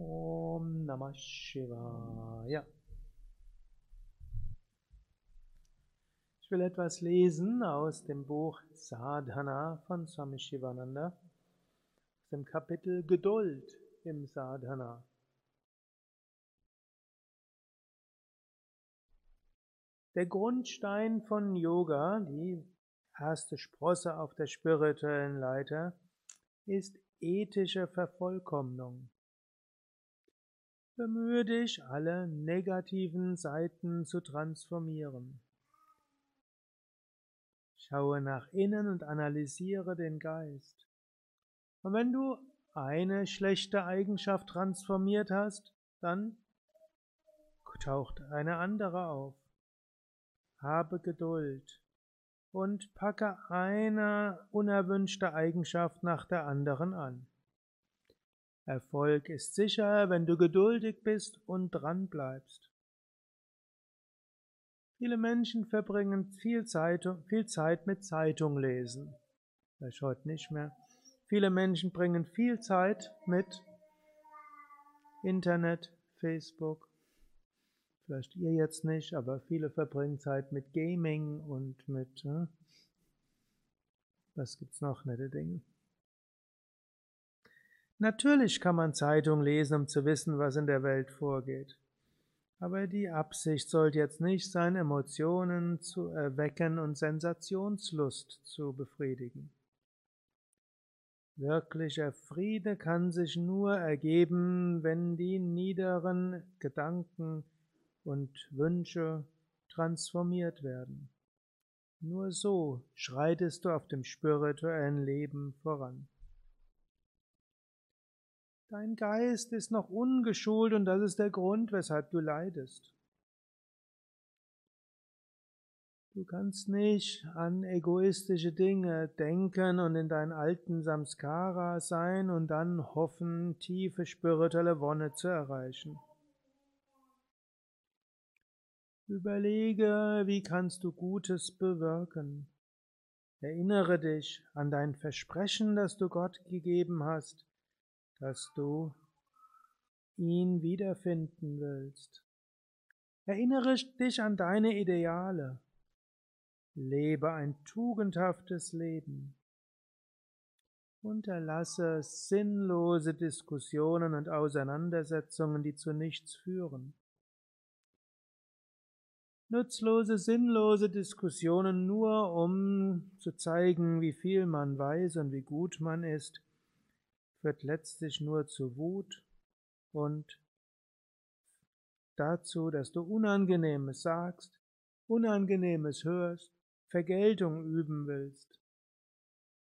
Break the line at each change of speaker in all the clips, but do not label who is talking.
Om Namah Shivaya. Ich will etwas lesen aus dem Buch Sadhana von Swami Shivananda, aus dem Kapitel Geduld im Sadhana. Der Grundstein von Yoga, die erste Sprosse auf der spirituellen Leiter, ist ethische Vervollkommnung. Bemühe dich, alle negativen Seiten zu transformieren. Schaue nach innen und analysiere den Geist. Und wenn du eine schlechte Eigenschaft transformiert hast, dann taucht eine andere auf. Habe Geduld und packe eine unerwünschte Eigenschaft nach der anderen an. Erfolg ist sicher, wenn du geduldig bist und dran bleibst. Viele Menschen verbringen viel Zeit, viel Zeit mit Zeitung lesen. Vielleicht heute nicht mehr. Viele Menschen bringen viel Zeit mit Internet, Facebook. Vielleicht ihr jetzt nicht, aber viele verbringen Zeit mit Gaming und mit, äh, was gibt's noch, nette Dinge. Natürlich kann man Zeitung lesen, um zu wissen, was in der Welt vorgeht. Aber die Absicht sollte jetzt nicht sein, Emotionen zu erwecken und Sensationslust zu befriedigen. Wirklicher Friede kann sich nur ergeben, wenn die niederen Gedanken und Wünsche transformiert werden. Nur so schreitest du auf dem spirituellen Leben voran. Dein Geist ist noch ungeschult und das ist der Grund, weshalb du leidest. Du kannst nicht an egoistische Dinge denken und in deinen alten Samskara sein und dann hoffen, tiefe spirituelle Wonne zu erreichen. Überlege, wie kannst du Gutes bewirken. Erinnere dich an dein Versprechen, das du Gott gegeben hast dass du ihn wiederfinden willst. Erinnere dich an deine Ideale. Lebe ein tugendhaftes Leben. Unterlasse sinnlose Diskussionen und Auseinandersetzungen, die zu nichts führen. Nutzlose, sinnlose Diskussionen nur, um zu zeigen, wie viel man weiß und wie gut man ist, führt letztlich nur zu Wut und dazu, dass du Unangenehmes sagst, Unangenehmes hörst, Vergeltung üben willst.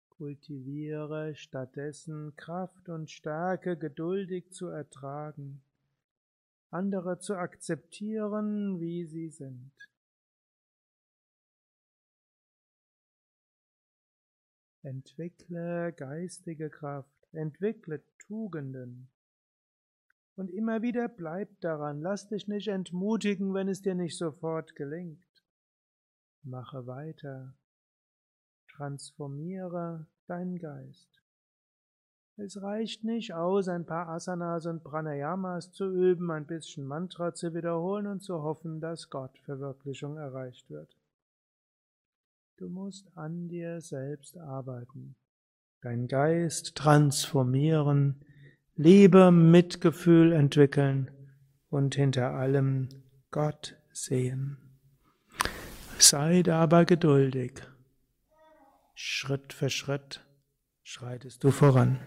Kultiviere stattdessen Kraft und Stärke geduldig zu ertragen, andere zu akzeptieren, wie sie sind. Entwickle geistige Kraft entwickle Tugenden. Und immer wieder bleib daran, lass dich nicht entmutigen, wenn es dir nicht sofort gelingt. Mache weiter, transformiere deinen Geist. Es reicht nicht aus, ein paar Asanas und Pranayamas zu üben, ein bisschen Mantra zu wiederholen und zu hoffen, dass Gott Verwirklichung erreicht wird. Du musst an dir selbst arbeiten dein Geist transformieren, Liebe, Mitgefühl entwickeln und hinter allem Gott sehen. Sei dabei geduldig. Schritt für Schritt schreitest du voran.